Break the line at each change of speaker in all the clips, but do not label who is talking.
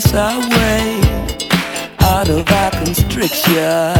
our way out of our constriction.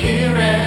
here and